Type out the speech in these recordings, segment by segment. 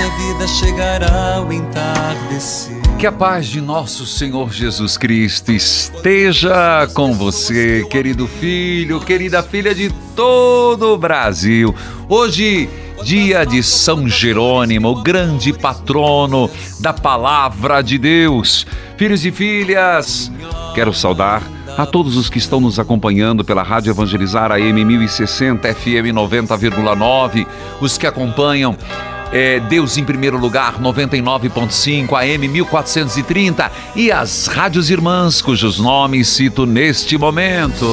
Na vida chegará o entardecer. Que a paz de nosso Senhor Jesus Cristo esteja com você, querido filho, querida filha de todo o Brasil. Hoje, dia de São Jerônimo, o grande patrono da palavra de Deus. Filhos e filhas, quero saudar a todos os que estão nos acompanhando pela Rádio Evangelizar AM 1060 FM 90,9, os que acompanham é, Deus em primeiro lugar 99.5 AM 1430 e as rádios irmãs cujos nomes cito neste momento.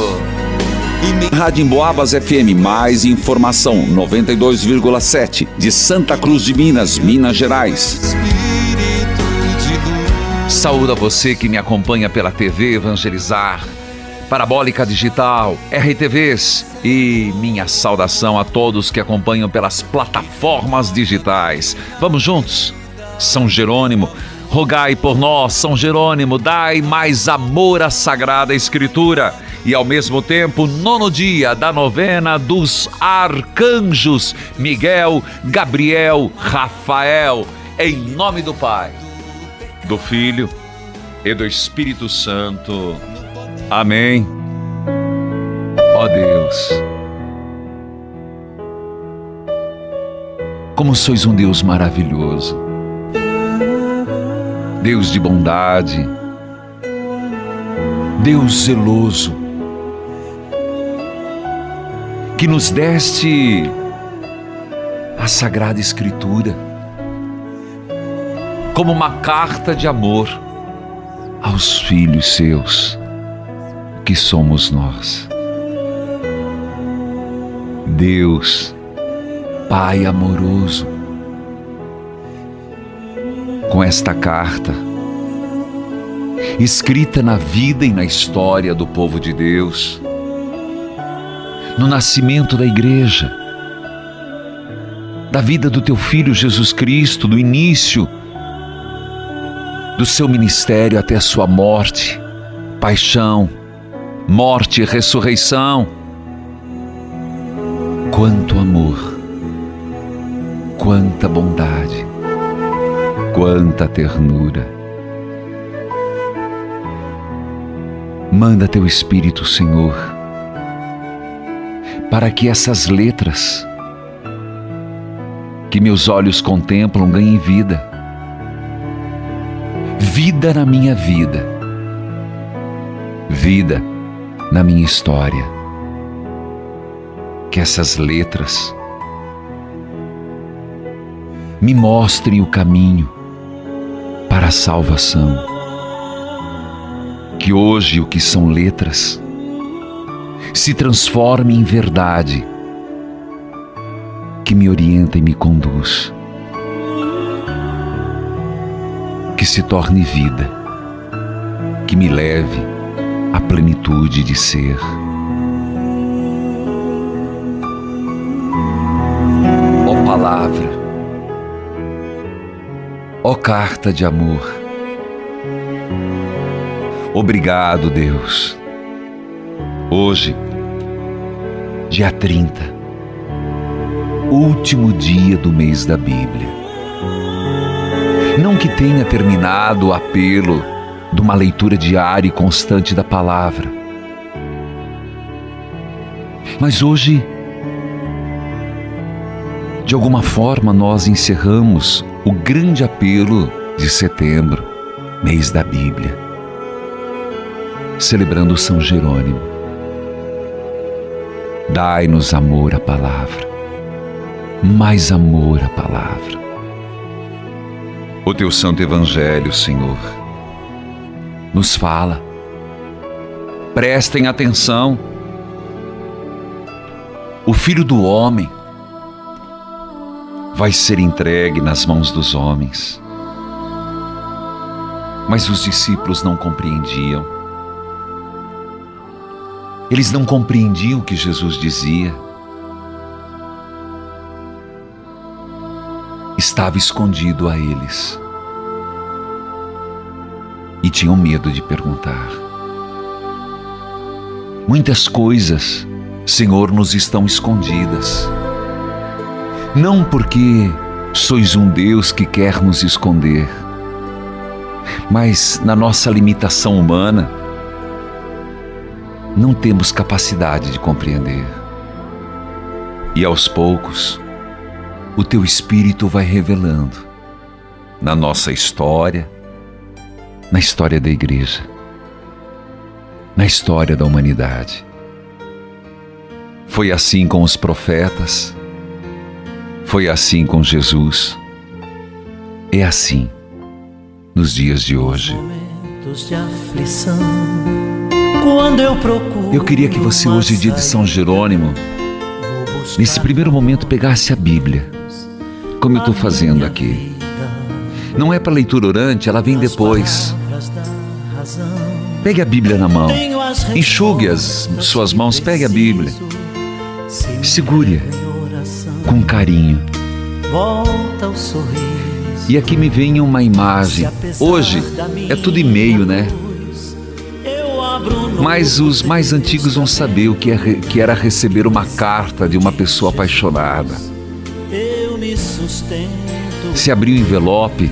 Rádio Emboabas FM, mais informação 92,7 de Santa Cruz de Minas, Minas Gerais. Espírito de luz. Saúde a você que me acompanha pela TV Evangelizar, Parabólica Digital, RTVs e minha saudação a todos que acompanham pelas plataformas digitais. Vamos juntos? São Jerônimo, rogai por nós, São Jerônimo, dai mais amor à Sagrada Escritura. E ao mesmo tempo, nono dia da novena dos arcanjos Miguel, Gabriel, Rafael, em nome do Pai, do Filho e do Espírito Santo. Amém. Ó Deus, como sois um Deus maravilhoso, Deus de bondade, Deus zeloso, que nos deste a Sagrada Escritura como uma carta de amor aos filhos seus que somos nós. Deus, Pai amoroso, com esta carta, escrita na vida e na história do povo de Deus, no nascimento da igreja, da vida do teu filho Jesus Cristo, do início do seu ministério até a sua morte, paixão, morte e ressurreição. Quanto amor, quanta bondade, quanta ternura. Manda teu Espírito, Senhor, para que essas letras que meus olhos contemplam ganhem vida. Vida na minha vida. Vida na minha história. Que essas letras me mostrem o caminho para a salvação. Que hoje o que são letras se transforme em verdade, que me orienta e me conduz. Que se torne vida, que me leve à plenitude de ser. Ó palavra, ó carta de amor, obrigado, Deus. Hoje, dia 30, último dia do mês da Bíblia. Não que tenha terminado o apelo de uma leitura diária e constante da palavra, mas hoje, de alguma forma, nós encerramos o grande apelo de setembro, mês da Bíblia, celebrando São Jerônimo. Dai-nos amor à palavra, mais amor à palavra. O teu santo evangelho, Senhor, nos fala. Prestem atenção o filho do homem vai ser entregue nas mãos dos homens. Mas os discípulos não compreendiam. Eles não compreendiam o que Jesus dizia. Estava escondido a eles. E tinham medo de perguntar. Muitas coisas Senhor, nos estão escondidas. Não porque sois um Deus que quer nos esconder, mas na nossa limitação humana, não temos capacidade de compreender. E aos poucos, o teu Espírito vai revelando na nossa história, na história da igreja, na história da humanidade. Foi assim com os profetas, foi assim com Jesus, é assim nos dias de hoje. Eu queria que você, hoje, dia de São Jerônimo, nesse primeiro momento pegasse a Bíblia, como eu estou fazendo aqui. Não é para leitura orante, ela vem depois. Pegue a Bíblia na mão, enxugue as suas mãos, pegue a Bíblia. Segure com carinho. E aqui me vem uma imagem. Hoje é tudo e-mail, né? Mas os mais antigos vão saber o que, é, que era receber uma carta de uma pessoa apaixonada. Se abria o envelope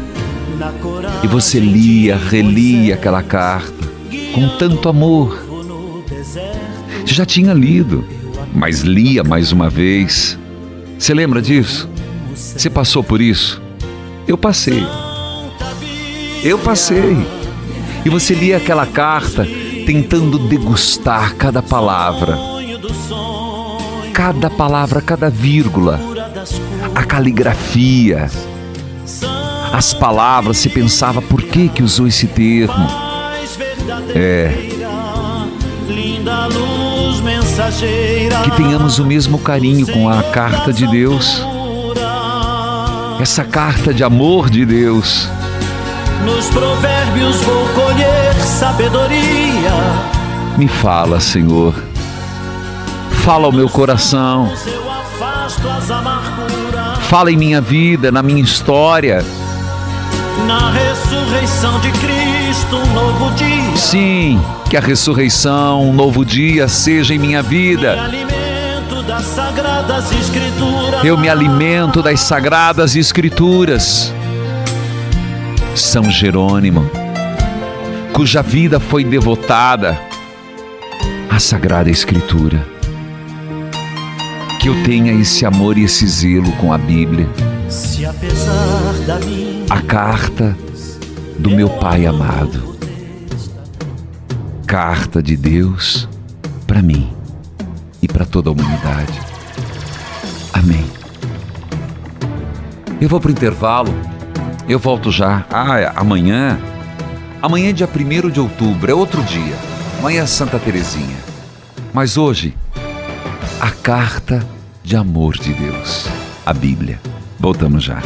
e você lia, relia aquela carta com tanto amor. Já tinha lido, mas lia mais uma vez. Você lembra disso? Você passou por isso? Eu passei. Eu passei. E você lia aquela carta tentando degustar cada palavra. Cada palavra, cada vírgula. A caligrafia. As palavras, você pensava por que que usou esse termo. É. Que tenhamos o mesmo carinho com a carta de Deus. Essa carta de amor de Deus. Nos provérbios vou colher sabedoria. Me fala, Senhor. Fala ao meu coração. Fala em minha vida, na minha história. Na ressurreição de Cristo, um novo dia. Sim, que a ressurreição, um novo dia seja em minha vida. Eu me alimento das sagradas escrituras. São Jerônimo, cuja vida foi devotada à sagrada escritura. Que eu tenha esse amor e esse zelo com a Bíblia. A carta do meu Pai amado carta de Deus para mim e para toda a humanidade. Amém. Eu vou para o intervalo, eu volto já. Ah, amanhã. Amanhã é dia 1 de outubro, é outro dia. Amanhã é Santa Terezinha. Mas hoje, a carta de amor de Deus, a Bíblia. Voltamos já.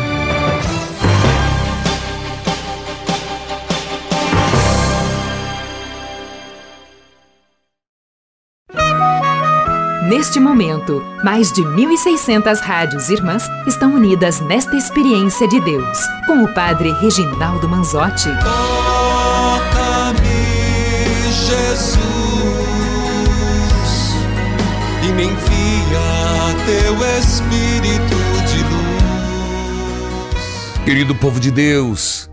Neste momento, mais de 1.600 rádios irmãs estão unidas nesta experiência de Deus, com o Padre Reginaldo Manzotti. Toca-me, Jesus, e me envia teu espírito de luz. Querido povo de Deus,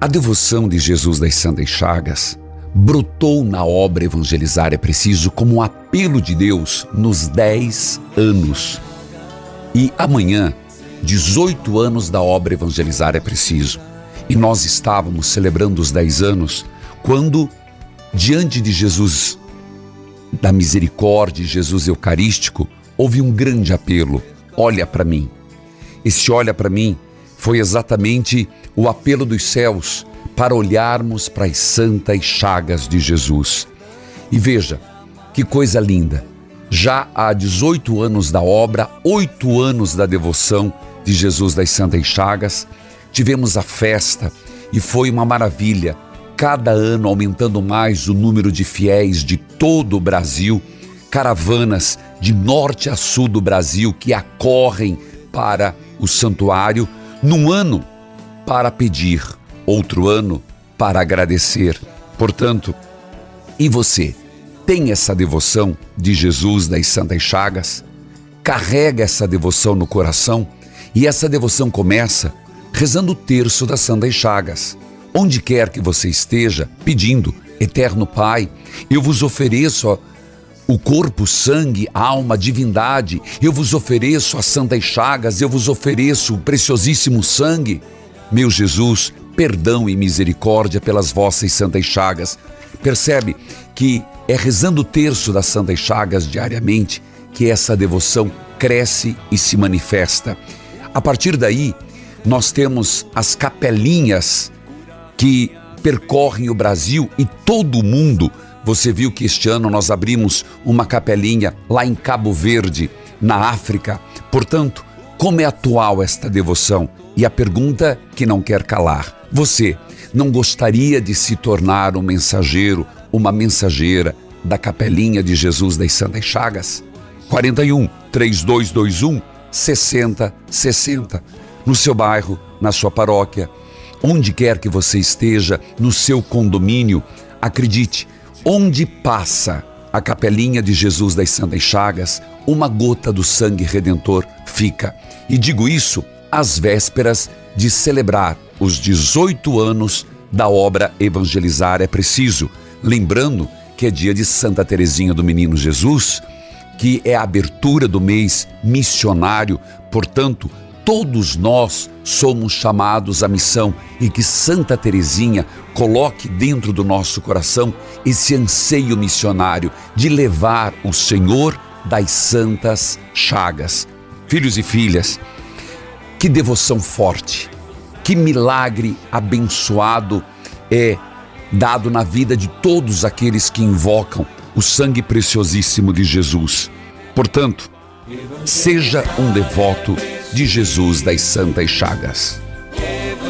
a devoção de Jesus das Santas Chagas brotou na obra Evangelizar é Preciso como um apelo de Deus nos 10 anos. E amanhã, 18 anos da obra Evangelizar é Preciso. E nós estávamos celebrando os 10 anos quando, diante de Jesus da misericórdia, Jesus Eucarístico, houve um grande apelo: olha para mim. Esse olha para mim foi exatamente o apelo dos céus para olharmos para as santas chagas de Jesus. E veja, que coisa linda! Já há 18 anos da obra, oito anos da devoção de Jesus das Santas Chagas, tivemos a festa e foi uma maravilha. Cada ano aumentando mais o número de fiéis de todo o Brasil, caravanas de norte a sul do Brasil que acorrem para o santuário num ano para pedir, outro ano para agradecer. Portanto, e você tem essa devoção de Jesus das Santas Chagas? Carrega essa devoção no coração e essa devoção começa rezando o terço das Santas Chagas. Onde quer que você esteja, pedindo, Eterno Pai, eu vos ofereço o corpo, sangue, alma, divindade, eu vos ofereço as santas chagas, eu vos ofereço o preciosíssimo sangue. Meu Jesus, perdão e misericórdia pelas vossas santas chagas. Percebe que é rezando o terço das santas chagas diariamente que essa devoção cresce e se manifesta. A partir daí, nós temos as capelinhas que percorrem o Brasil e todo o mundo. Você viu que este ano nós abrimos uma capelinha lá em Cabo Verde, na África. Portanto, como é atual esta devoção? E a pergunta que não quer calar: você não gostaria de se tornar um mensageiro, uma mensageira da Capelinha de Jesus das Santas Chagas? 41 3221 6060. No seu bairro, na sua paróquia, onde quer que você esteja, no seu condomínio, acredite, onde passa a Capelinha de Jesus das Santas Chagas, uma gota do sangue redentor fica. E digo isso às vésperas de celebrar os 18 anos da obra Evangelizar é Preciso. Lembrando que é dia de Santa Teresinha do Menino Jesus, que é a abertura do mês missionário, portanto, todos nós somos chamados à missão e que Santa Teresinha coloque dentro do nosso coração esse anseio missionário de levar o Senhor das santas chagas. Filhos e filhas, que devoção forte, que milagre abençoado é dado na vida de todos aqueles que invocam o sangue preciosíssimo de Jesus. Portanto, seja um devoto de Jesus das Santas Chagas.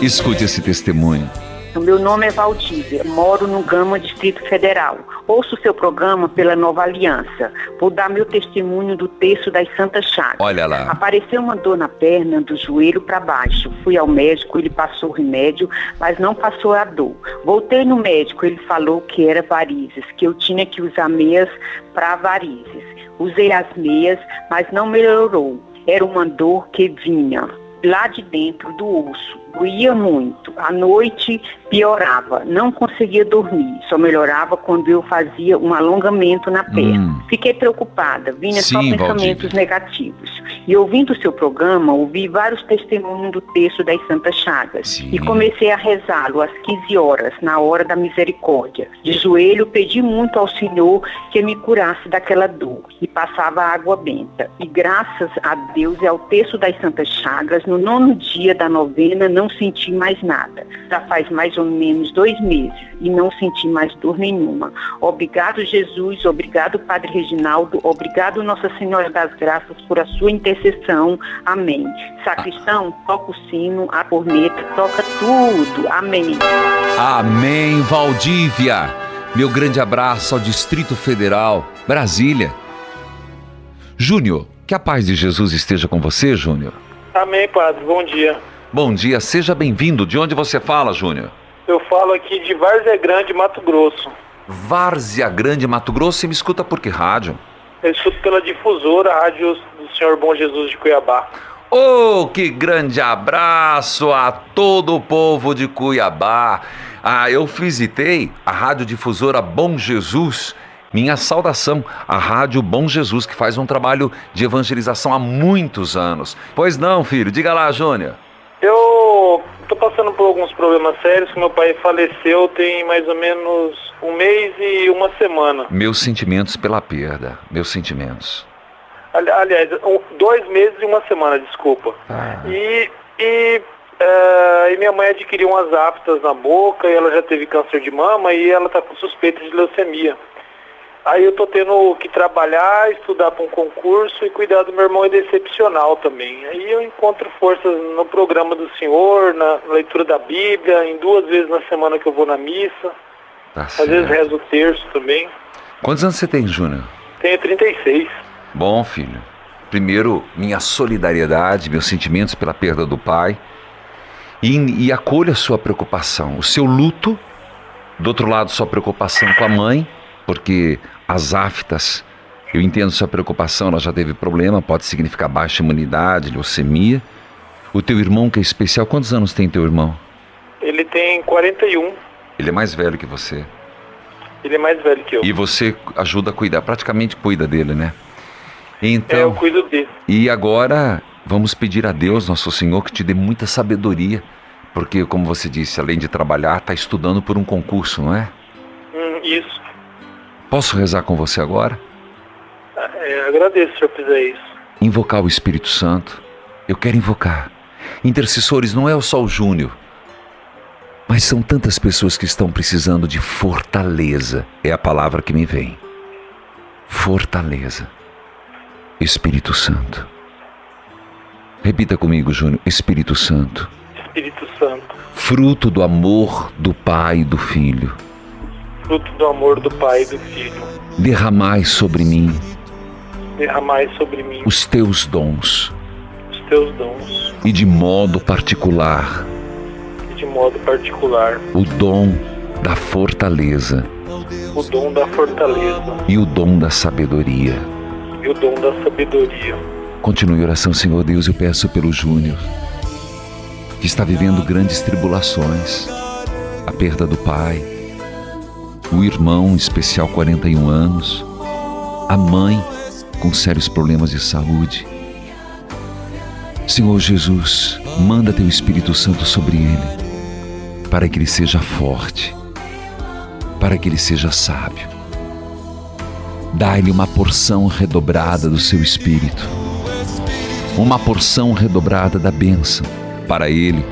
Escute esse testemunho. O meu nome é Valdívia, moro no Gama, Distrito Federal. Ouço seu programa pela Nova Aliança. Vou dar meu testemunho do texto das Santas Chagas. Olha lá. Apareceu uma dor na perna, do joelho para baixo. Fui ao médico, ele passou o remédio, mas não passou a dor. Voltei no médico, ele falou que era varizes, que eu tinha que usar meias para varizes. Usei as meias, mas não melhorou. Era uma dor que vinha lá de dentro do osso doía muito. À noite piorava, não conseguia dormir, só melhorava quando eu fazia um alongamento na perna. Hum. Fiquei preocupada, vinha Sim, só pensamentos negativos. E ouvindo o seu programa, ouvi vários testemunhos do texto das Santas Chagas Sim. e comecei a rezá-lo às 15 horas, na hora da misericórdia. De joelho, pedi muito ao Senhor que me curasse daquela dor e passava água benta. E graças a Deus e ao texto das Santas Chagas, no nono dia da novena, não senti mais nada. Já faz mais ou menos dois meses e não senti mais dor nenhuma. Obrigado, Jesus. Obrigado, Padre Reginaldo. Obrigado, Nossa Senhora das Graças, por a sua intercessão. Amém. Sacristão, toca o sino, a corneta, toca tudo. Amém. Amém, Valdívia. Meu grande abraço ao Distrito Federal, Brasília. Júnior, que a paz de Jesus esteja com você, Júnior. Amém, Padre. Bom dia. Bom dia, seja bem-vindo. De onde você fala, Júnior? Eu falo aqui de Várzea Grande, Mato Grosso. Várzea Grande, Mato Grosso, e me escuta por que rádio? Eu escuto pela difusora, Rádio do Senhor Bom Jesus de Cuiabá. Oh, que grande abraço a todo o povo de Cuiabá. Ah, eu visitei a radiodifusora Bom Jesus. Minha saudação à Rádio Bom Jesus, que faz um trabalho de evangelização há muitos anos. Pois não, filho, diga lá, Júnior. Eu tô passando por alguns problemas sérios, meu pai faleceu tem mais ou menos um mês e uma semana. Meus sentimentos pela perda, meus sentimentos. Ali- Aliás, um- dois meses e uma semana, desculpa. Ah. E, e, eh, e minha mãe adquiriu umas aftas na boca e ela já teve câncer de mama e ela tá com suspeita de leucemia. Aí eu tô tendo que trabalhar, estudar para um concurso e cuidar do meu irmão é decepcional também. Aí eu encontro forças no programa do Senhor, na leitura da Bíblia, em duas vezes na semana que eu vou na missa. Tá Às vezes certo. rezo o terço também. Quantos anos você tem, Júnior? Tenho 36. Bom, filho. Primeiro, minha solidariedade, meus sentimentos pela perda do pai. E, e acolha a sua preocupação, o seu luto. Do outro lado, sua preocupação com a mãe, porque as aftas, eu entendo sua preocupação, ela já teve problema, pode significar baixa imunidade, leucemia. O teu irmão, que é especial, quantos anos tem teu irmão? Ele tem 41. Ele é mais velho que você. Ele é mais velho que eu. E você ajuda a cuidar, praticamente cuida dele, né? É, eu Então, cuido dele. e agora vamos pedir a Deus, nosso Senhor, que te dê muita sabedoria, porque, como você disse, além de trabalhar, está estudando por um concurso, não é? Hum, isso. Posso rezar com você agora? É, agradeço se eu fizer isso. Invocar o Espírito Santo. Eu quero invocar. Intercessores não é só o Júnior, mas são tantas pessoas que estão precisando de fortaleza. É a palavra que me vem. Fortaleza. Espírito Santo. Repita comigo, Júnior. Espírito Santo. Espírito Santo, Fruto do amor do Pai e do Filho. Fruto do amor do Pai e do Filho, Derramai sobre mim derramai sobre mim os teus dons os teus dons e, de modo particular, e de modo particular o dom da fortaleza o dom da fortaleza e o dom da sabedoria. e o dom da sabedoria. Continue a oração, Senhor Deus, eu peço pelo Júnior, que está vivendo grandes tribulações, a perda do pai, o irmão, especial 41 anos, a mãe com sérios problemas de saúde. Senhor Jesus, manda teu Espírito Santo sobre ele, para que ele seja forte, para que ele seja sábio. Dá-lhe uma porção redobrada do seu Espírito uma porção redobrada da bênção para ele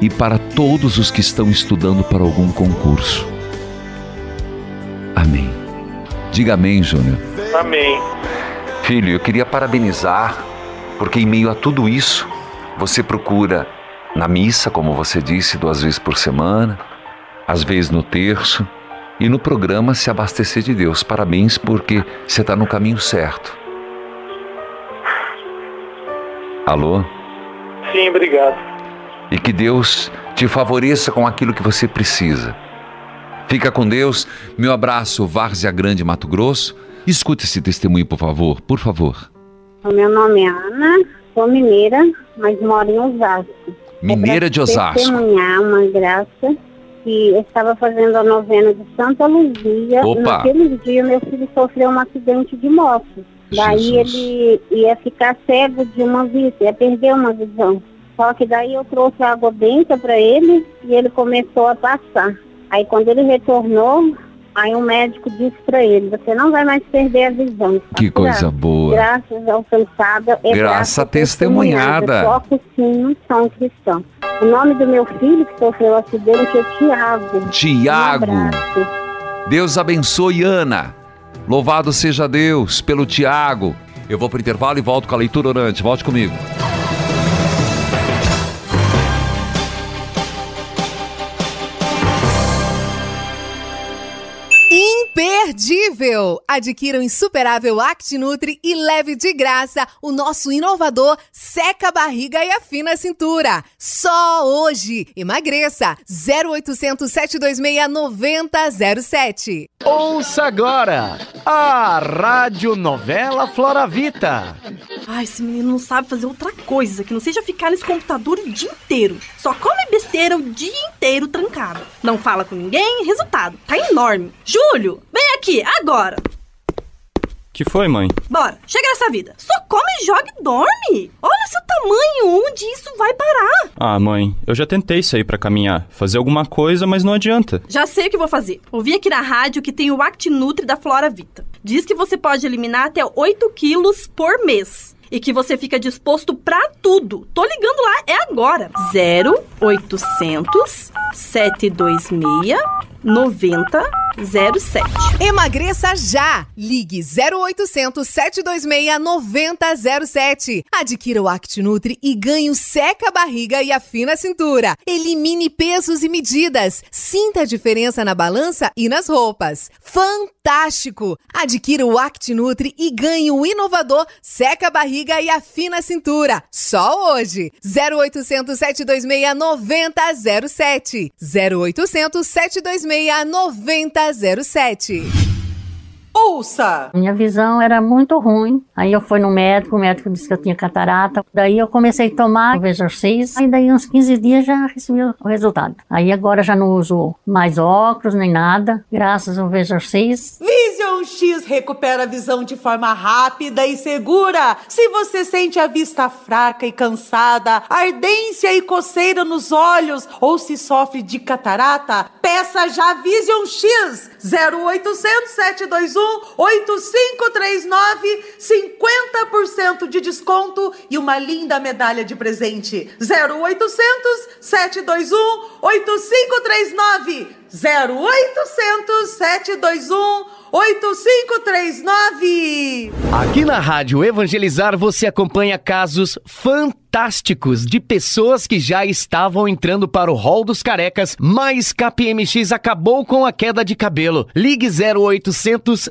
e para todos os que estão estudando para algum concurso. Amém. Diga amém, Júnior. Amém. Filho, eu queria parabenizar, porque em meio a tudo isso, você procura na missa, como você disse, duas vezes por semana, às vezes no terço, e no programa se abastecer de Deus. Parabéns, porque você está no caminho certo. Alô? Sim, obrigado. e que Deus te favoreça com aquilo que você precisa. Fica com Deus. Meu abraço, Várzea Grande, Mato Grosso. Escute esse testemunho, por favor, por favor. O meu nome é Ana, sou mineira, mas moro em Osasco. Mineira de É pra Osasco. Testemunhar uma graça que eu estava fazendo a novena de Santa Luzia. Opa! Naquele dia meu filho sofreu um acidente de moto. Daí ele ia ficar cego de uma vista, ia perder uma visão. Só que daí eu trouxe água benta para ele e ele começou a passar. Aí quando ele retornou, aí o médico disse para ele, você não vai mais perder a visão. está Que curado." coisa boa. Graças alcançada é Graça testemunhada. Toca sim, são cristão. O nome do meu filho que sofreu acidente é Tiago. Tiago. Um. Deus abençoe Ana. Louvado seja Deus pelo Tiago. Eu vou para o intervalo e volto com a leitura orante. Volte comigo. Imperdível! Adquira o insuperável ActiNutri e leve de graça o nosso inovador Seca a Barriga e Afina a Cintura. Só hoje! Emagreça! 0800 726 9007. Ouça agora a Rádio Novela Floravita. Ai, esse menino não sabe fazer outra coisa que não seja ficar nesse computador o dia inteiro. Só come besteira o dia inteiro trancado. Não fala com ninguém, resultado, tá enorme. Júlio, vem aqui, agora. Que foi, mãe? Bora, chega nessa vida. Só come, joga e dorme. Olha seu tamanho, onde isso vai parar? Ah, mãe, eu já tentei sair para caminhar, fazer alguma coisa, mas não adianta. Já sei o que vou fazer. Ouvi aqui na rádio que tem o ActiNutri da Flora Vita. Diz que você pode eliminar até 8 quilos por mês e que você fica disposto para tudo. Tô ligando lá, é agora. 0800 726 9007. Emagreça já! Ligue 0800 726 9007. Adquira o ActiNutri e ganhe o seca a barriga e afina a cintura. Elimine pesos e medidas. Sinta a diferença na balança e nas roupas. Fantástico! Adquira o ActiNutri e ganhe o inovador seca a barriga e afina a cintura. Só hoje. 0800 726 9007. 0800 726 9007. Ouça! Minha visão era muito ruim. Aí eu fui no médico, o médico disse que eu tinha catarata. Daí eu comecei a tomar o Vesorcis. Aí daí uns 15 dias já recebi o resultado. Aí agora já não uso mais óculos nem nada, graças ao Vesorcis. Vision X recupera a visão de forma rápida e segura. Se você sente a vista fraca e cansada, ardência e coceira nos olhos ou se sofre de catarata, peça já Vision X 0800 721 8539 50% de desconto e uma linda medalha de presente. 0800 721 8539 0800 721 8539. Aqui na Rádio Evangelizar você acompanha casos fantásticos de pessoas que já estavam entrando para o hall dos carecas, mas KPMX acabou com a queda de cabelo. Ligue 0800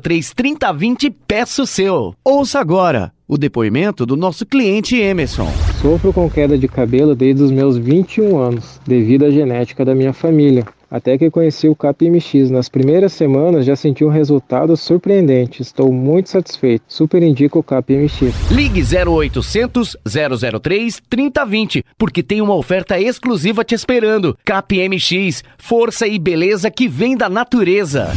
003 3020 e peça o seu. Ouça agora o depoimento do nosso cliente Emerson. Sofro com queda de cabelo desde os meus 21 anos, devido à genética da minha família até que conheci o CapMX. Nas primeiras semanas já senti um resultado surpreendente. Estou muito satisfeito. Super indico o CapMX. Ligue 0800 003 3020, porque tem uma oferta exclusiva te esperando. CapMX, força e beleza que vem da natureza.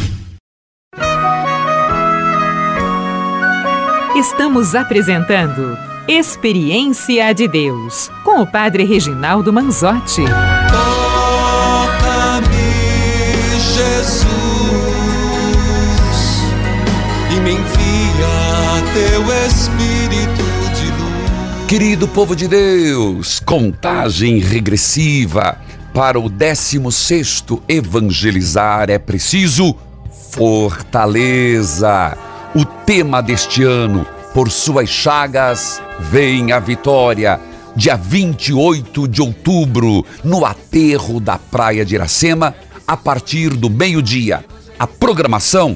Estamos apresentando Experiência de Deus com o Padre Reginaldo Manzotti. me envia teu Espírito. Querido povo de Deus, contagem regressiva para o 16 evangelizar é preciso fortaleza. O tema deste ano, por suas chagas, vem a vitória. Dia 28 de outubro, no aterro da Praia de Iracema, a partir do meio-dia. A programação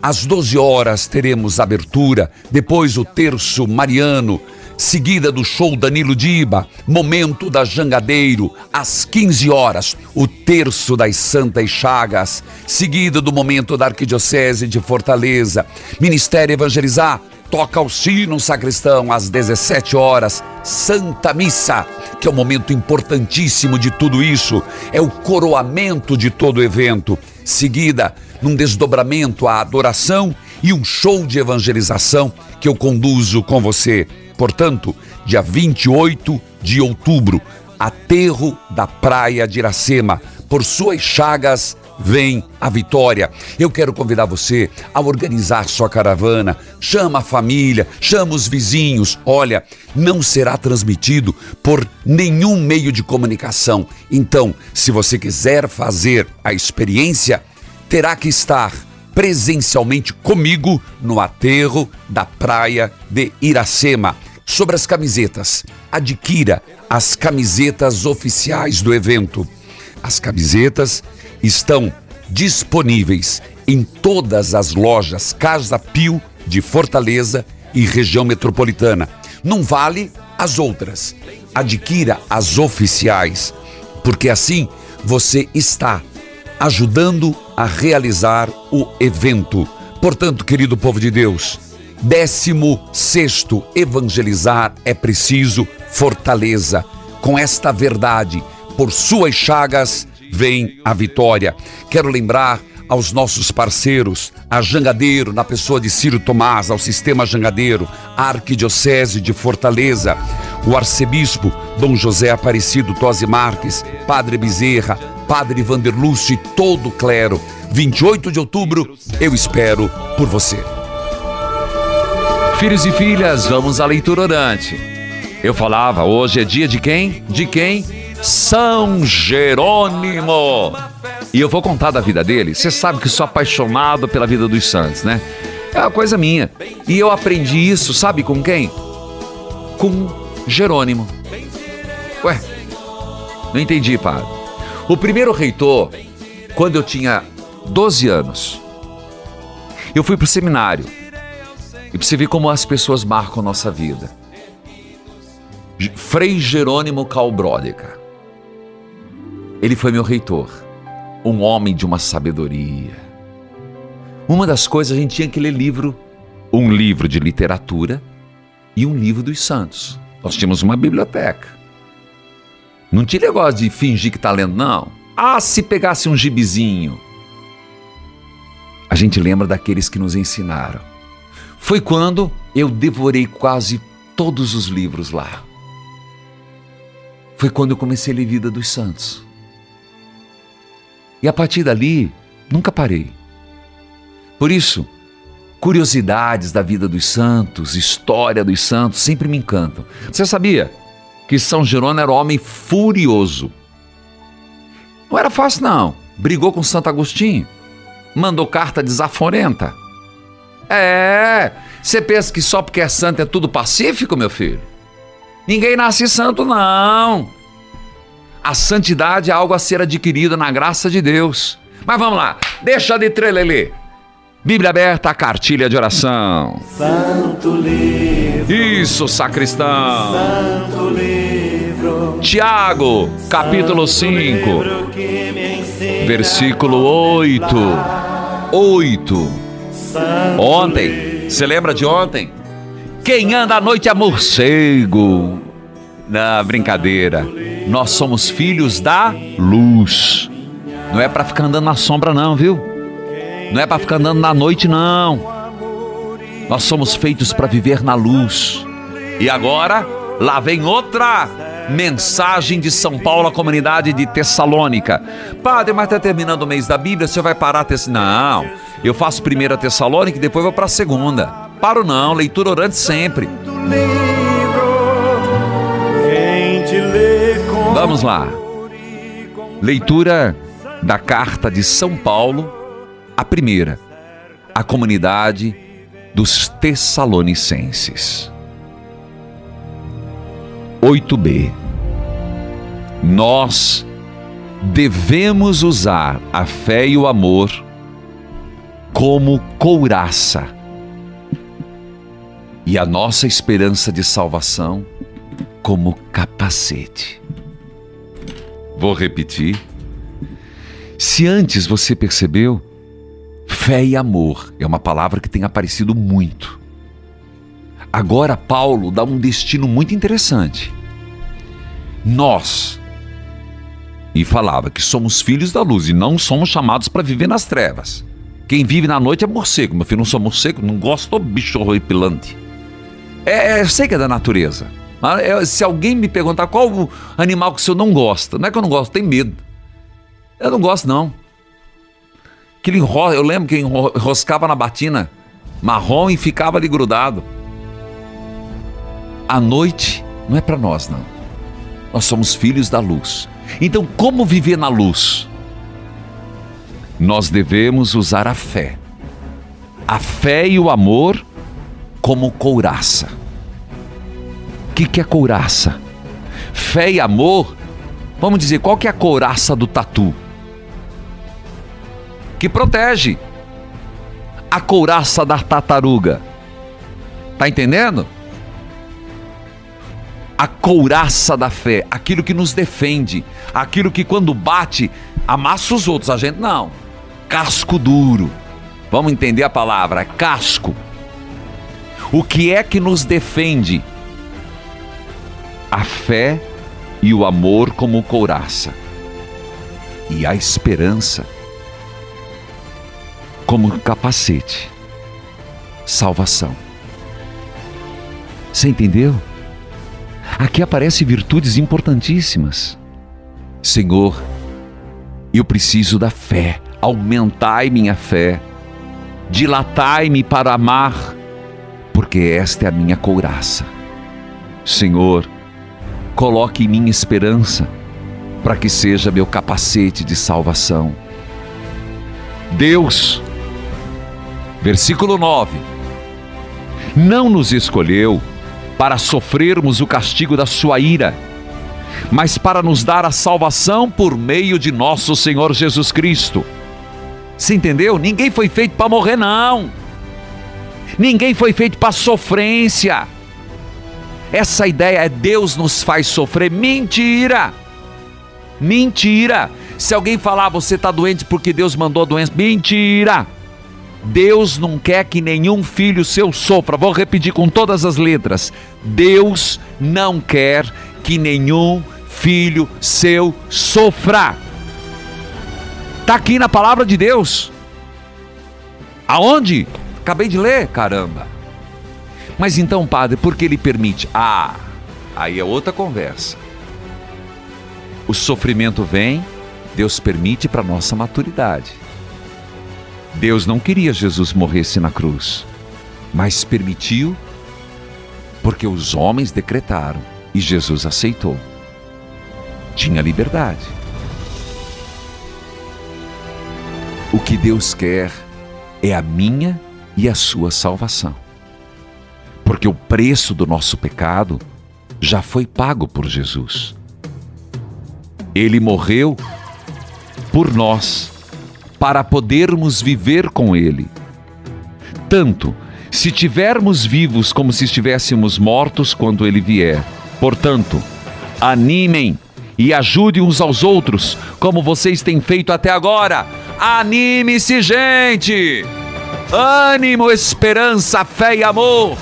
às 12 horas teremos abertura, depois o terço mariano, seguida do show Danilo Diba, momento da Jangadeiro, às 15 horas, o terço das Santas Chagas, seguida do momento da Arquidiocese de Fortaleza, Ministério Evangelizar, toca o sino sacristão às 17 horas, Santa Missa, que é o momento importantíssimo de tudo isso, é o coroamento de todo o evento. Seguida, num desdobramento à adoração e um show de evangelização que eu conduzo com você. Portanto, dia 28 de outubro, aterro da Praia de Iracema. Por suas chagas vem a vitória. Eu quero convidar você a organizar sua caravana. Chama a família, chama os vizinhos. Olha, não será transmitido por nenhum meio de comunicação. Então, se você quiser fazer a experiência, terá que estar presencialmente comigo no aterro da praia de Iracema. Sobre as camisetas, adquira as camisetas oficiais do evento. As camisetas estão disponíveis em todas as lojas Casa Pio de Fortaleza e região metropolitana. Não vale as outras. Adquira as oficiais, porque assim você está ajudando a realizar o evento. Portanto, querido povo de Deus, Décimo sexto, evangelizar é preciso fortaleza. Com esta verdade, por suas chagas vem a vitória. Quero lembrar aos nossos parceiros, a Jangadeiro, na pessoa de Ciro Tomás, ao Sistema Jangadeiro, a Arquidiocese de Fortaleza, o arcebispo Dom José Aparecido Tosi Marques, Padre Bezerra, Padre Vanderlúcio e todo o clero. 28 de outubro, eu espero por você. Filhos e filhas, vamos à leitura orante. Eu falava, hoje é dia de quem? De quem? São Jerônimo. E eu vou contar da vida dele. Você sabe que sou apaixonado pela vida dos santos, né? É uma coisa minha. E eu aprendi isso, sabe com quem? Com Jerônimo. Ué, não entendi, padre. O primeiro reitor, quando eu tinha 12 anos, eu fui para o seminário. E pra você ver como as pessoas marcam nossa vida. Frei Jerônimo Calbródica. Ele foi meu reitor. Um homem de uma sabedoria. Uma das coisas a gente tinha que ler livro, um livro de literatura e um livro dos santos. Nós tínhamos uma biblioteca. Não tinha negócio de fingir que está lendo, não. Ah, se pegasse um gibizinho. A gente lembra daqueles que nos ensinaram. Foi quando eu devorei quase todos os livros lá. Foi quando eu comecei a ler Vida dos Santos. E a partir dali, nunca parei. Por isso, curiosidades da vida dos santos, história dos santos, sempre me encantam. Você sabia que São Jerônimo era um homem furioso? Não era fácil, não. Brigou com Santo Agostinho, mandou carta desaforenta. É, você pensa que só porque é santo é tudo pacífico, meu filho? Ninguém nasce santo, não. A santidade é algo a ser adquirido na graça de Deus. Mas vamos lá, deixa de trelelê. Bíblia aberta, cartilha de oração. Santo livro. Isso, sacristão. Santo livro. Tiago, capítulo 5, versículo 8. 8. Ontem, você lembra de ontem? Quem anda à noite é morcego. Na brincadeira. Nós somos filhos da luz. Não é para ficar andando na sombra, não, viu? Não é para ficar andando na noite, não. Nós somos feitos para viver na luz. E agora, lá vem outra mensagem de São Paulo à comunidade de Tessalônica. Padre, mas está terminando o mês da Bíblia, você vai parar a Tess... Não, eu faço primeiro a Tessalônica e depois vou para a segunda. Paro não, leitura orante sempre. Vamos lá. Leitura da carta de São Paulo, a primeira, a comunidade dos Tessalonicenses. 8b. Nós devemos usar a fé e o amor como couraça e a nossa esperança de salvação como capacete. Vou repetir. Se antes você percebeu, fé e amor é uma palavra que tem aparecido muito. Agora Paulo dá um destino muito interessante. Nós, e falava que somos filhos da luz e não somos chamados para viver nas trevas. Quem vive na noite é morcego. Meu filho, não sou morcego, não gosto do bicho horripilante. É, eu sei que é da natureza. Mas se alguém me perguntar qual o animal que o senhor não gosta, não é que eu não gosto, tem medo. Eu não gosto, não. Aquele enro... Eu lembro que enroscava na batina marrom e ficava ali grudado. A noite não é para nós, não. Nós somos filhos da luz. Então, como viver na luz? Nós devemos usar a fé. A fé e o amor como couraça. Que, que é couraça? Fé e amor. Vamos dizer, qual que é a couraça do tatu? Que protege. A couraça da tartaruga. Tá entendendo? A couraça da fé, aquilo que nos defende, aquilo que quando bate, amassa os outros, a gente não. Casco duro. Vamos entender a palavra, casco. O que é que nos defende? A fé e o amor como couraça, e a esperança como capacete. Salvação. Você entendeu? Aqui aparecem virtudes importantíssimas. Senhor, eu preciso da fé. Aumentai minha fé. Dilatai-me para amar, porque esta é a minha couraça. Senhor, coloque em mim esperança, para que seja meu capacete de salvação. Deus, versículo 9, não nos escolheu para sofrermos o castigo da sua ira, mas para nos dar a salvação por meio de nosso Senhor Jesus Cristo. Se entendeu? Ninguém foi feito para morrer, não. Ninguém foi feito para sofrência. Essa ideia é Deus nos faz sofrer. Mentira! Mentira! Se alguém falar você está doente porque Deus mandou a doença, mentira! Deus não quer que nenhum filho seu sofra. Vou repetir com todas as letras. Deus não quer que nenhum filho seu sofra. Está aqui na palavra de Deus. Aonde? Acabei de ler, caramba. Mas então, padre, por que ele permite? Ah, aí é outra conversa. O sofrimento vem, Deus permite para nossa maturidade. Deus não queria Jesus morresse na cruz, mas permitiu porque os homens decretaram e Jesus aceitou. Tinha liberdade. O que Deus quer é a minha e a sua salvação. Porque o preço do nosso pecado já foi pago por Jesus. Ele morreu por nós para podermos viver com Ele. Tanto se tivermos vivos como se estivéssemos mortos quando Ele vier. Portanto, animem e ajudem uns aos outros, como vocês têm feito até agora. Anime-se, gente! Ânimo, esperança, fé e amor.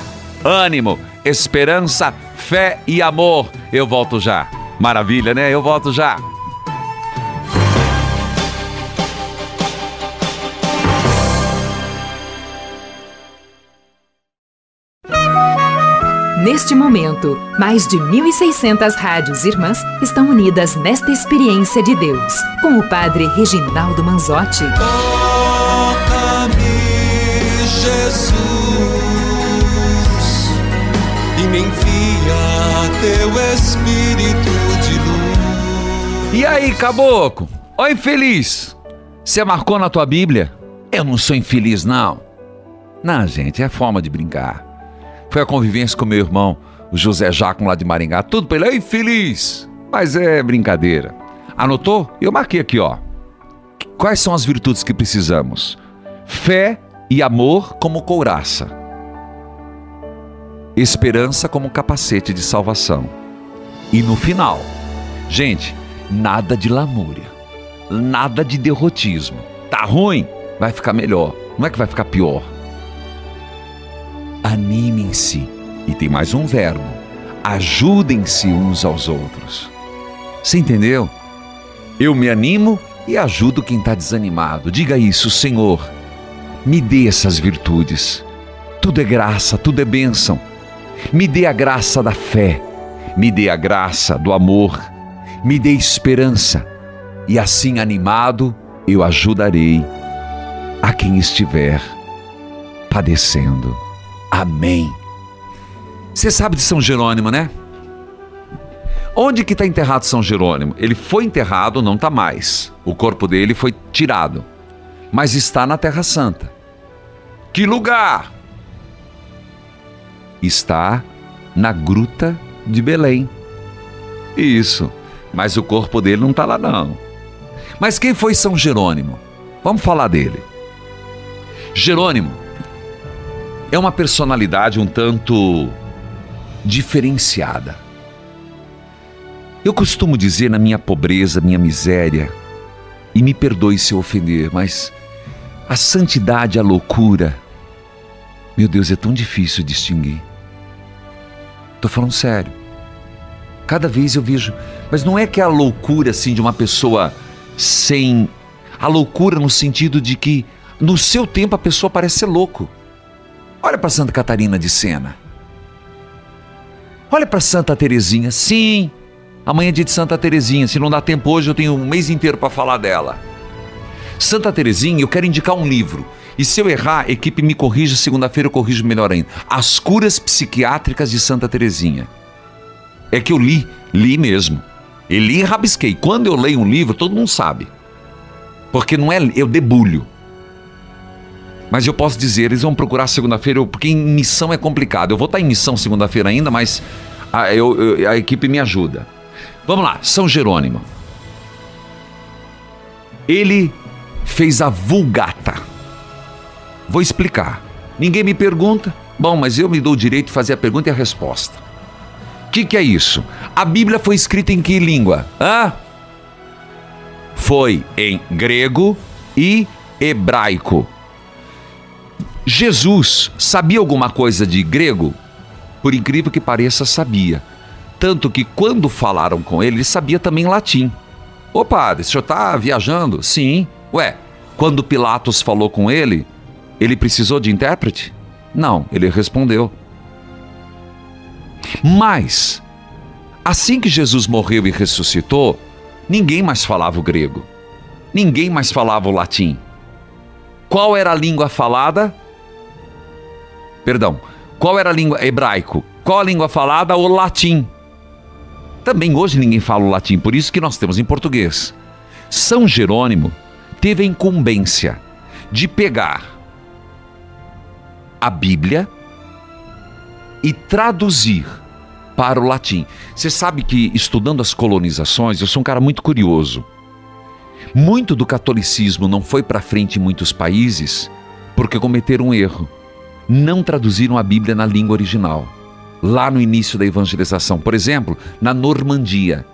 Ânimo, esperança, fé e amor. Eu volto já. Maravilha, né? Eu volto já. Neste momento, mais de 1.600 rádios irmãs estão unidas nesta experiência de Deus, com o Padre Reginaldo Manzotti. Toca-me, Jesus, teu Espírito de luz. E aí, caboclo? Ó infeliz! Você marcou na tua Bíblia? Eu não sou infeliz, não. Não, gente, é forma de brincar. Foi a convivência com meu irmão, o José Jaco lá de Maringá. Tudo pra ele, é infeliz! Mas é brincadeira. Anotou? Eu marquei aqui, ó. Quais são as virtudes que precisamos? Fé e amor como couraça. Esperança como capacete de salvação. E no final, gente, nada de lamúria, nada de derrotismo. Tá ruim? Vai ficar melhor. Não é que vai ficar pior. Animem-se. E tem mais um verbo: ajudem-se uns aos outros. Você entendeu? Eu me animo e ajudo quem está desanimado. Diga isso, Senhor. Me dê essas virtudes. Tudo é graça, tudo é bênção. Me dê a graça da fé, me dê a graça do amor, me dê esperança. E assim animado, eu ajudarei a quem estiver padecendo. Amém. Você sabe de São Jerônimo, né? Onde que está enterrado São Jerônimo? Ele foi enterrado, não está mais. O corpo dele foi tirado, mas está na Terra Santa. Que lugar? Está na Gruta de Belém. Isso, mas o corpo dele não está lá não. Mas quem foi São Jerônimo? Vamos falar dele. Jerônimo é uma personalidade um tanto diferenciada. Eu costumo dizer na minha pobreza, minha miséria, e me perdoe se eu ofender, mas a santidade, a loucura, Meu Deus, é tão difícil distinguir. Tô falando sério. Cada vez eu vejo, mas não é que é a loucura assim de uma pessoa sem a loucura no sentido de que no seu tempo a pessoa parece ser louco. Olha para Santa Catarina de Sena. Olha para Santa Terezinha. Sim, amanhã é dia de Santa Terezinha. Se não dá tempo hoje, eu tenho um mês inteiro para falar dela. Santa Terezinha, eu quero indicar um livro. E se eu errar, equipe me corrija, segunda-feira eu corrijo melhor ainda. As curas psiquiátricas de Santa Terezinha. É que eu li, li mesmo. E li e rabisquei. Quando eu leio um livro, todo mundo sabe. Porque não é eu debulho. Mas eu posso dizer, eles vão procurar segunda-feira, porque em missão é complicado. Eu vou estar em missão segunda-feira ainda, mas a, eu, eu, a equipe me ajuda. Vamos lá, São Jerônimo. Ele fez a Vulgata. Vou explicar. Ninguém me pergunta. Bom, mas eu me dou o direito de fazer a pergunta e a resposta. O que, que é isso? A Bíblia foi escrita em que língua? Hã? Foi em grego e hebraico. Jesus sabia alguma coisa de grego? Por incrível que pareça, sabia. Tanto que quando falaram com ele, ele sabia também latim. Ô padre, o senhor está viajando? Sim. Ué, quando Pilatos falou com ele, ele precisou de intérprete? Não, ele respondeu. Mas, assim que Jesus morreu e ressuscitou, ninguém mais falava o grego. Ninguém mais falava o latim. Qual era a língua falada? Perdão. Qual era a língua hebraico? Qual a língua falada? O latim. Também hoje ninguém fala o latim, por isso que nós temos em português. São Jerônimo teve a incumbência de pegar a Bíblia e traduzir para o latim. Você sabe que estudando as colonizações, eu sou um cara muito curioso. Muito do catolicismo não foi para frente em muitos países porque cometeram um erro. Não traduziram a Bíblia na língua original. Lá no início da evangelização, por exemplo, na Normandia.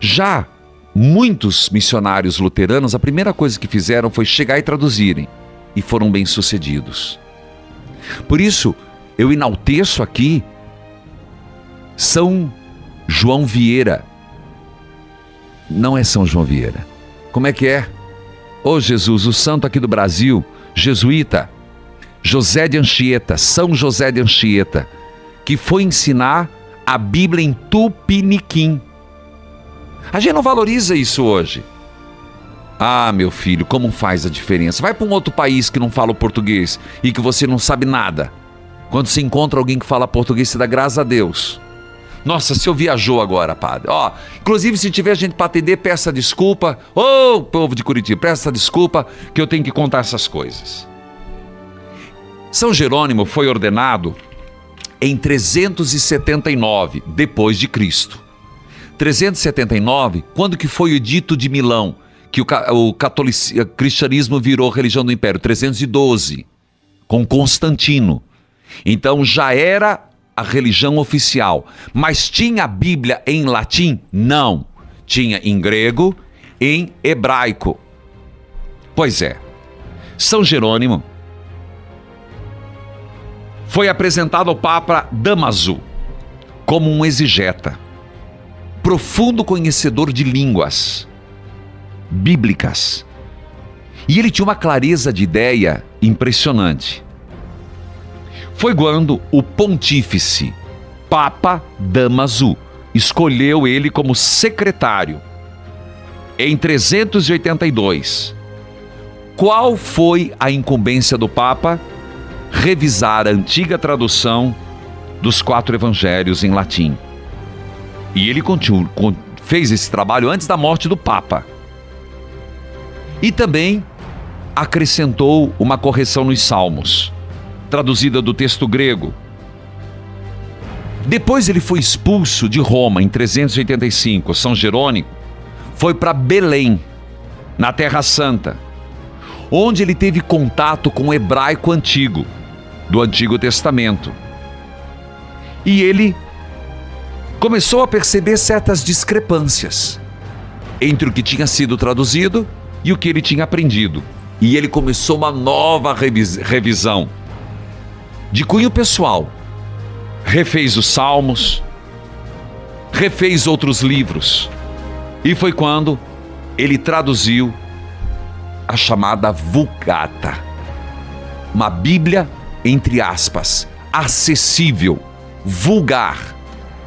Já muitos missionários luteranos, a primeira coisa que fizeram foi chegar e traduzirem, e foram bem-sucedidos. Por isso, eu enalteço aqui São João Vieira. Não é São João Vieira. Como é que é? Ô oh, Jesus, o santo aqui do Brasil, jesuíta, José de Anchieta, São José de Anchieta, que foi ensinar a Bíblia em Tupiniquim. A gente não valoriza isso hoje. Ah, meu filho, como faz a diferença? Vai para um outro país que não fala o português e que você não sabe nada. Quando se encontra alguém que fala português, você dá graças a Deus. Nossa, se eu viajou agora, padre. Ó, inclusive se tiver gente para atender, peça desculpa. Ô, oh, povo de Curitiba, peça desculpa que eu tenho que contar essas coisas. São Jerônimo foi ordenado em 379 depois de Cristo. 379, quando que foi o edito de Milão? Que o, o cristianismo virou religião do império, 312, com Constantino. Então já era a religião oficial. Mas tinha a Bíblia em latim? Não. Tinha em grego, em hebraico. Pois é. São Jerônimo foi apresentado ao Papa Damaso como um exegeta, profundo conhecedor de línguas bíblicas. E ele tinha uma clareza de ideia impressionante. Foi quando o pontífice Papa Damaso escolheu ele como secretário em 382. Qual foi a incumbência do Papa? Revisar a antiga tradução dos quatro evangelhos em latim. E ele continu, fez esse trabalho antes da morte do Papa. E também acrescentou uma correção nos Salmos, traduzida do texto grego. Depois ele foi expulso de Roma em 385. São Jerônimo foi para Belém, na Terra Santa, onde ele teve contato com o hebraico antigo, do Antigo Testamento. E ele começou a perceber certas discrepâncias entre o que tinha sido traduzido e o que ele tinha aprendido. E ele começou uma nova revis revisão. de cunho pessoal, refez os Salmos, refez outros livros. E foi quando ele traduziu a chamada Vulgata, uma Bíblia, entre aspas, acessível, vulgar,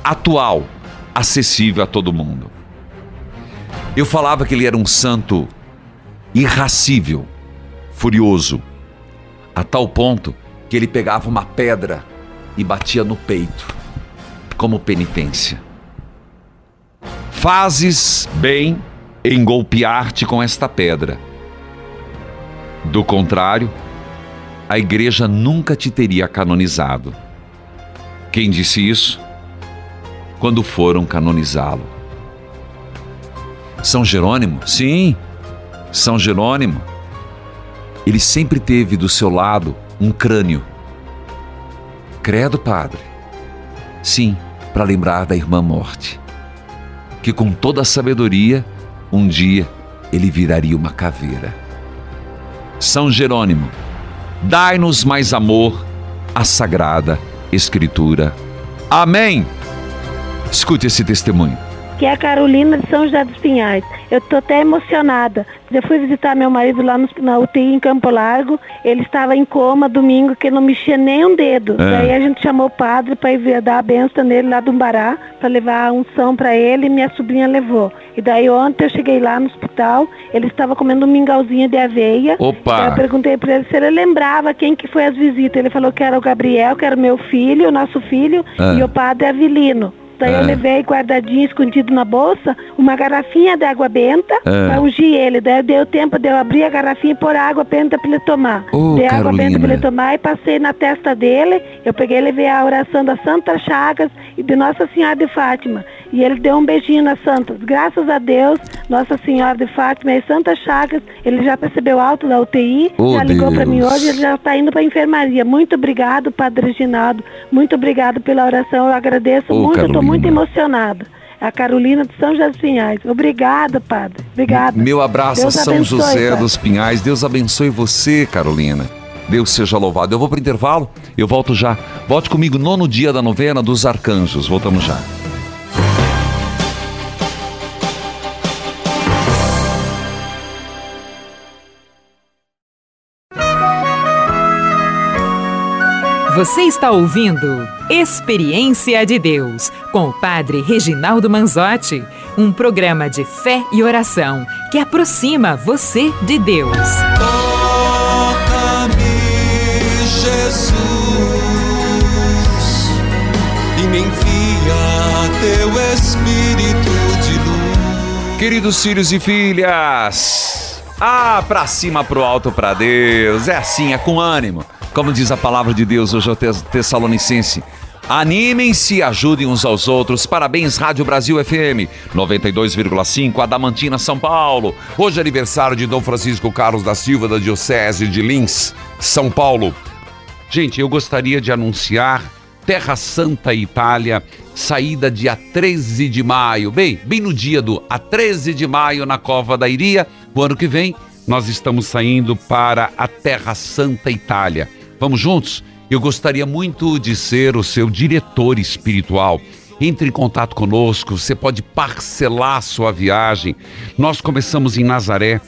atual, acessível a todo mundo. Eu falava que ele era um santo irracível, furioso, a tal ponto que ele pegava uma pedra e batia no peito, como penitência. Fazes bem em golpear-te com esta pedra. Do contrário, a igreja nunca te teria canonizado. Quem disse isso? Quando foram canonizá-lo. São Jerônimo? Sim, São Jerônimo. Ele sempre teve do seu lado um crânio. Credo, padre. Sim, para lembrar da irmã morte. Que com toda a sabedoria, um dia ele viraria uma caveira. São Jerônimo, dai-nos mais amor à Sagrada Escritura. Amém. Escute esse testemunho. Que é a Carolina de São José dos Pinhais. Eu tô até emocionada. Eu fui visitar meu marido lá no, na UTI em Campo Largo. Ele estava em coma domingo, que não mexia nem um dedo. É. Daí a gente chamou o padre para ir dar a benção nele lá do Umbará, para levar a unção para ele e minha sobrinha levou. E daí ontem eu cheguei lá no hospital, ele estava comendo um mingauzinho de aveia. Opa! Eu perguntei para ele se ele lembrava quem que foi as visitas. Ele falou que era o Gabriel, que era o meu filho, o nosso filho, Ah. e o padre Avilino. Daí eu levei guardadinho, escondido na bolsa, uma garrafinha de água benta Ah. para ungir ele. Daí deu tempo de eu abrir a garrafinha e pôr água benta para ele tomar. Ô, Dei água benta para ele tomar e passei na testa dele. Eu peguei e levei a oração da Santa Chagas e de Nossa Senhora de Fátima. E ele deu um beijinho nas santas. Graças a Deus, Nossa Senhora de Fátima e Santa Chagas, ele já percebeu alto da UTI, Oh, já ligou para mim hoje, ele já está indo para a enfermaria. Muito obrigado, Padre Reginaldo. Muito obrigado pela oração. Eu agradeço Ô, muito, estou muito emocionada. A Carolina de São José dos Pinhais. Obrigada, Padre. Obrigada. Meu abraço Deus a São abençoe, José Padre. dos Pinhais. Deus abençoe você, Carolina. Deus seja louvado. Eu vou para o intervalo, eu volto já. Volte comigo, nono dia da novena dos arcanjos. Voltamos já. Você está ouvindo Experiência de Deus com o Padre Reginaldo Manzotti, um programa de fé e oração que aproxima você de Deus. Toca-me, Jesus, e me envia teu Espírito de luz. Queridos filhos e filhas, ah, pra cima, pro alto, pra Deus. É assim, é com ânimo. Como diz a palavra de Deus hoje ao Tess- Tessalonicense. Animem-se ajudem uns aos outros. Parabéns, Rádio Brasil FM 92,5, Adamantina, São Paulo. Hoje é aniversário de Dom Francisco Carlos da Silva, da Diocese de Lins, São Paulo. Gente, eu gostaria de anunciar Terra Santa Itália, saída dia 13 de maio. Bem, bem no dia do a 13 de maio na Cova da Iria. O ano que vem nós estamos saindo para a Terra Santa Itália. Vamos juntos? Eu gostaria muito de ser o seu diretor espiritual. Entre em contato conosco, você pode parcelar a sua viagem. Nós começamos em Nazaré,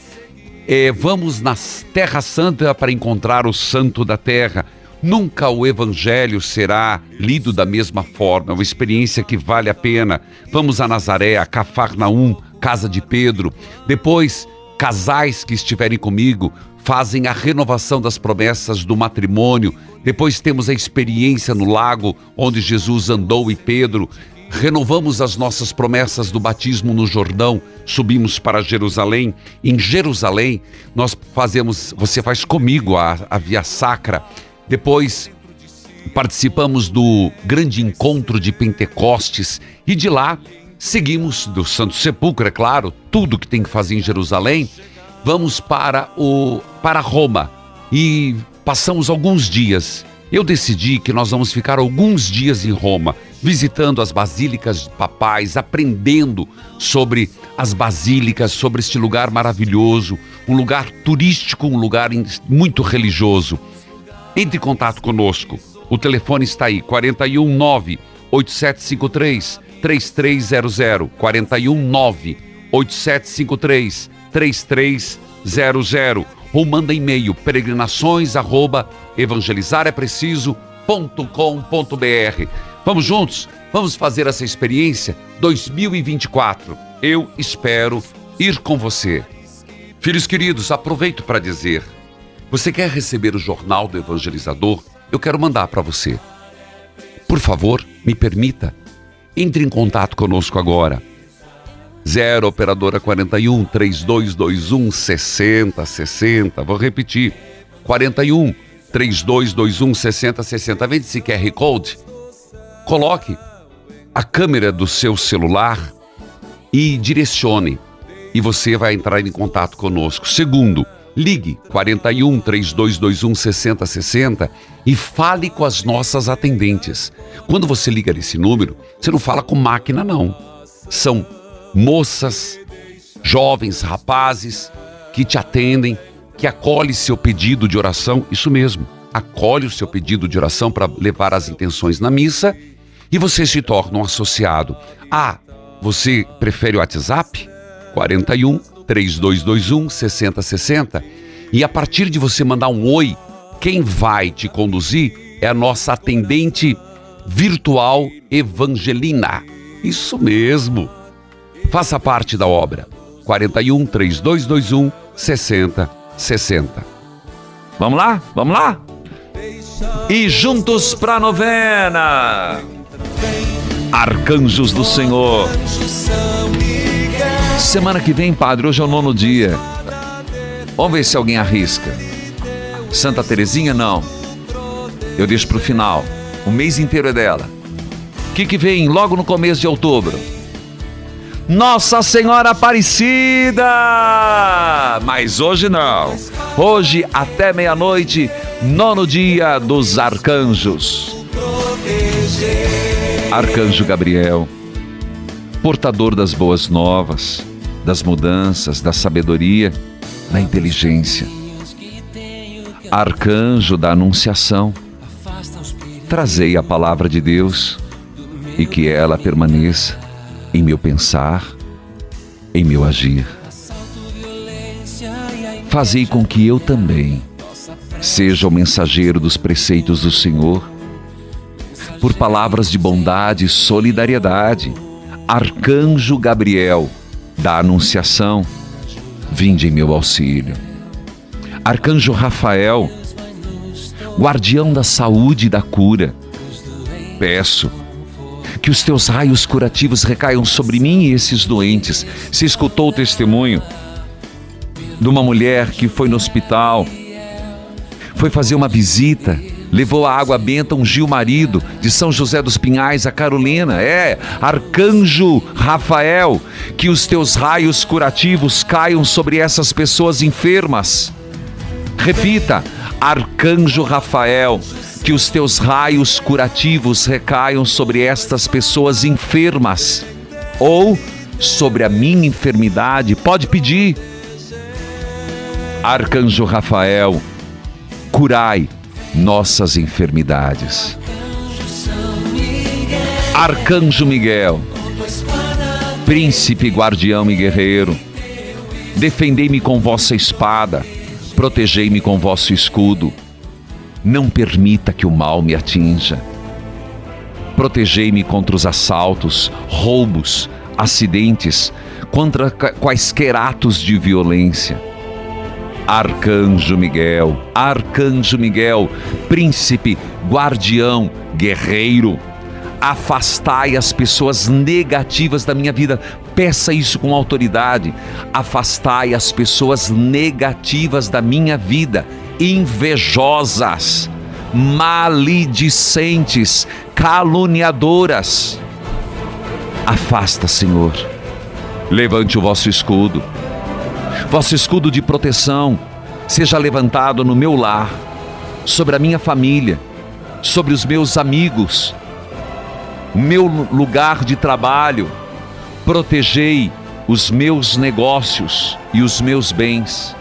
é, vamos na Terra Santa para encontrar o Santo da Terra. Nunca o Evangelho será lido da mesma forma, é uma experiência que vale a pena. Vamos a Nazaré, a Cafarnaum, Casa de Pedro. Depois, casais que estiverem comigo fazem a renovação das promessas do matrimônio. Depois temos a experiência no lago onde Jesus andou e Pedro. Renovamos as nossas promessas do batismo no Jordão, subimos para Jerusalém. Em Jerusalém, nós fazemos, você faz comigo a, a via sacra. Depois participamos do grande encontro de Pentecostes e de lá seguimos do Santo Sepulcro, é claro, tudo que tem que fazer em Jerusalém. Vamos para o para Roma e passamos alguns dias. Eu decidi que nós vamos ficar alguns dias em Roma, visitando as basílicas papais, aprendendo sobre as basílicas, sobre este lugar maravilhoso, um lugar turístico, um lugar muito religioso. Entre em contato conosco. O telefone está aí, 419 8753 3300 419 8753 3300 ou manda e-mail peregrinações arroba. Vamos juntos? Vamos fazer essa experiência 2024. Eu espero ir com você. Filhos queridos, aproveito para dizer: você quer receber o jornal do evangelizador? Eu quero mandar para você. Por favor, me permita. Entre em contato conosco agora. 0 operadora 41 3221 6060. Vou repetir. 41 3221 6060. Vem esse QR Code. Coloque a câmera do seu celular e direcione. E você vai entrar em contato conosco. Segundo, ligue 41 3221 6060 e fale com as nossas atendentes. Quando você liga nesse número, você não fala com máquina, não. São moças, jovens, rapazes que te atendem, que acolhe seu pedido de oração, isso mesmo, acolhe o seu pedido de oração para levar as intenções na missa e você se torna um associado. Ah, você prefere o WhatsApp? 41 3221 6060 e a partir de você mandar um oi, quem vai te conduzir é a nossa atendente virtual Evangelina. Isso mesmo. Faça parte da obra. 41 3221 6060. Vamos lá? Vamos lá? E juntos pra novena. Arcanjos do Senhor. Semana que vem, padre, hoje é o nono dia. Vamos ver se alguém arrisca. Santa Terezinha, não. Eu deixo pro final. O mês inteiro é dela. O que, que vem logo no começo de outubro? Nossa Senhora Aparecida! Mas hoje não. Hoje, até meia-noite, nono dia dos arcanjos. Arcanjo Gabriel, portador das boas novas, das mudanças, da sabedoria, da inteligência. Arcanjo da Anunciação, trazei a palavra de Deus e que ela permaneça em meu pensar, em meu agir. Fazei com que eu também seja o mensageiro dos preceitos do Senhor, por palavras de bondade e solidariedade. Arcanjo Gabriel, da Anunciação, vinde em meu auxílio. Arcanjo Rafael, guardião da saúde e da cura, peço que os teus raios curativos recaiam sobre mim e esses doentes. Se escutou o testemunho de uma mulher que foi no hospital, foi fazer uma visita, levou a água benta, ungiu o marido de São José dos Pinhais, a Carolina. É, Arcanjo Rafael, que os teus raios curativos caiam sobre essas pessoas enfermas. Repita, Arcanjo Rafael, que os teus raios curativos recaiam sobre estas pessoas enfermas ou sobre a minha enfermidade. Pode pedir. Arcanjo Rafael, curai nossas enfermidades. Arcanjo Miguel, príncipe, guardião e guerreiro, defendei-me com vossa espada, protegei-me com vosso escudo não permita que o mal me atinja. Protegei-me contra os assaltos, roubos, acidentes, contra quaisquer atos de violência. Arcanjo Miguel, Arcanjo Miguel, príncipe, guardião, guerreiro, afastai as pessoas negativas da minha vida. Peça isso com autoridade. Afastai as pessoas negativas da minha vida invejosas, maledicentes, caluniadoras. Afasta, Senhor. Levante o vosso escudo. Vosso escudo de proteção seja levantado no meu lar, sobre a minha família, sobre os meus amigos, meu lugar de trabalho. Protegei os meus negócios e os meus bens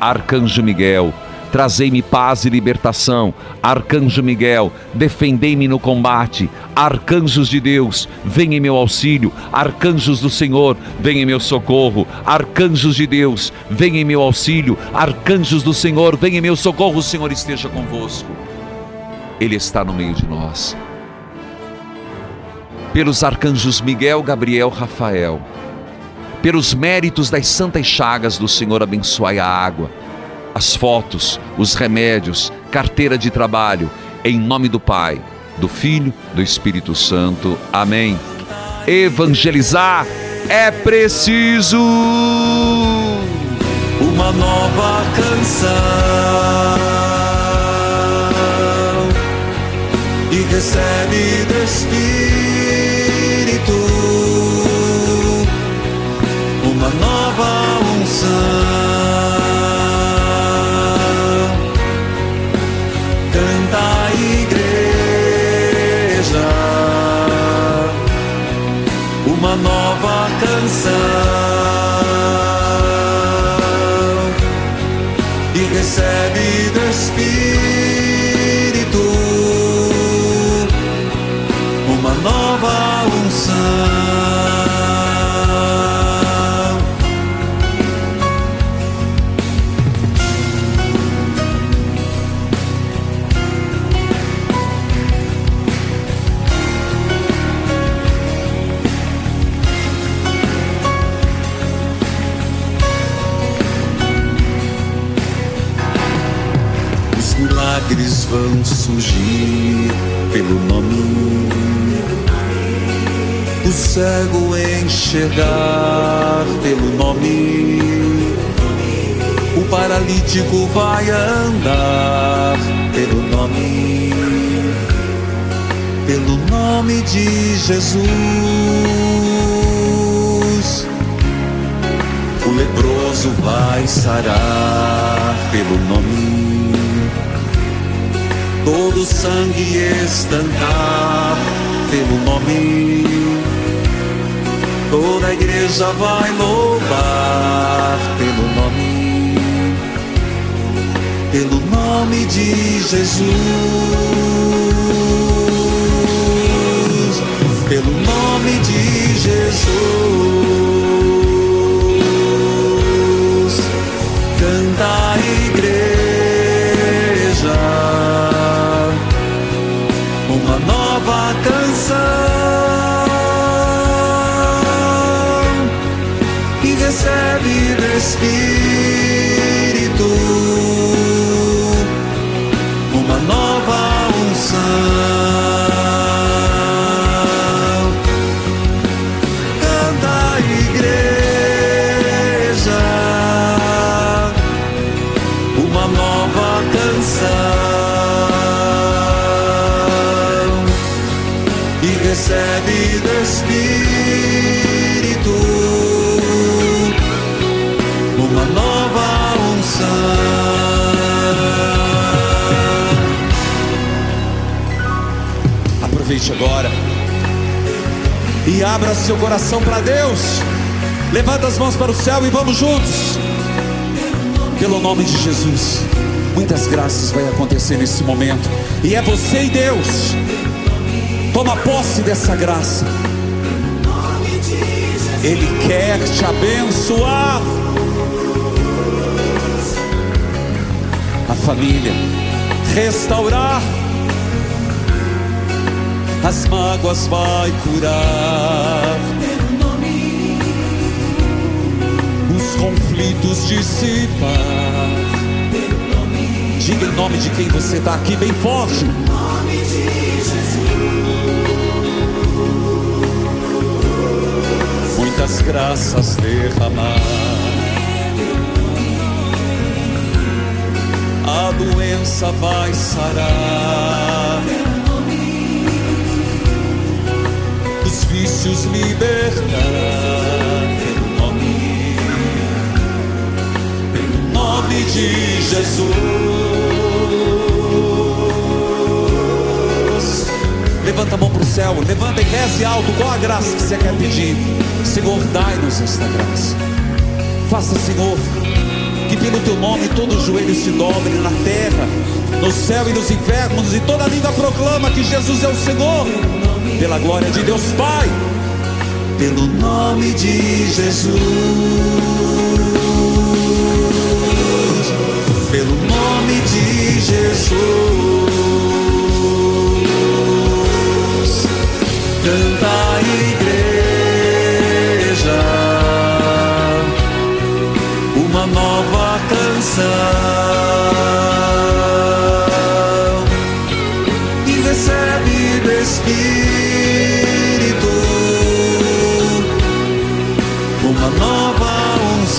Arcanjo Miguel, trazei-me paz e libertação. Arcanjo Miguel, defendei-me no combate. Arcanjos de Deus, vem em meu auxílio. Arcanjos do Senhor, vem em meu socorro. Arcanjos de Deus, vem em meu auxílio. Arcanjos do Senhor, vem em meu socorro. O Senhor esteja convosco. Ele está no meio de nós. Pelos arcanjos Miguel, Gabriel, Rafael, pelos méritos das santas chagas do Senhor, abençoai a água, as fotos, os remédios, carteira de trabalho, em nome do Pai, do Filho, do Espírito Santo. Amém. Evangelizar é preciso. Uma nova canção e recebe do Espírito cego enxergar pelo nome. O paralítico vai andar pelo nome. Pelo nome de Jesus. O leproso vai sarar pelo nome. Todo sangue estancar pelo nome. Toda a igreja vai louvar pelo nome. Pelo nome de Jesus. Pelo nome de Jesus. Agora e abra seu coração para Deus. Levanta as mãos para o céu e vamos juntos. Pelo nome de Jesus. Muitas graças vai acontecer nesse momento. E é você e Deus. Toma posse dessa graça. Ele quer te abençoar. A família, restaurar. As mágoas vai curar. Os conflitos dissipar. Diga em nome de quem você está aqui bem forte. Muitas graças derramar. A doença vai sarar. Os vícios libertar. Pelo nome, pelo nome de Jesus. Levanta a mão para o céu, levanta e reze alto. Qual a graça que você quer pedir? Senhor, dai-nos esta graça. Faça, Senhor, que que pelo teu nome todo joelho se dobre na terra, no céu e nos infernos, e toda língua proclama que Jesus é o Senhor, pela glória de Deus Pai, pelo nome de Jesus, pelo nome de Jesus, canta a igreja. Uma nova canção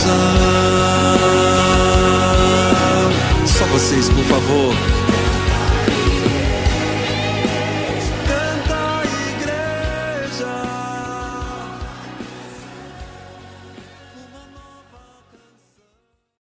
unção.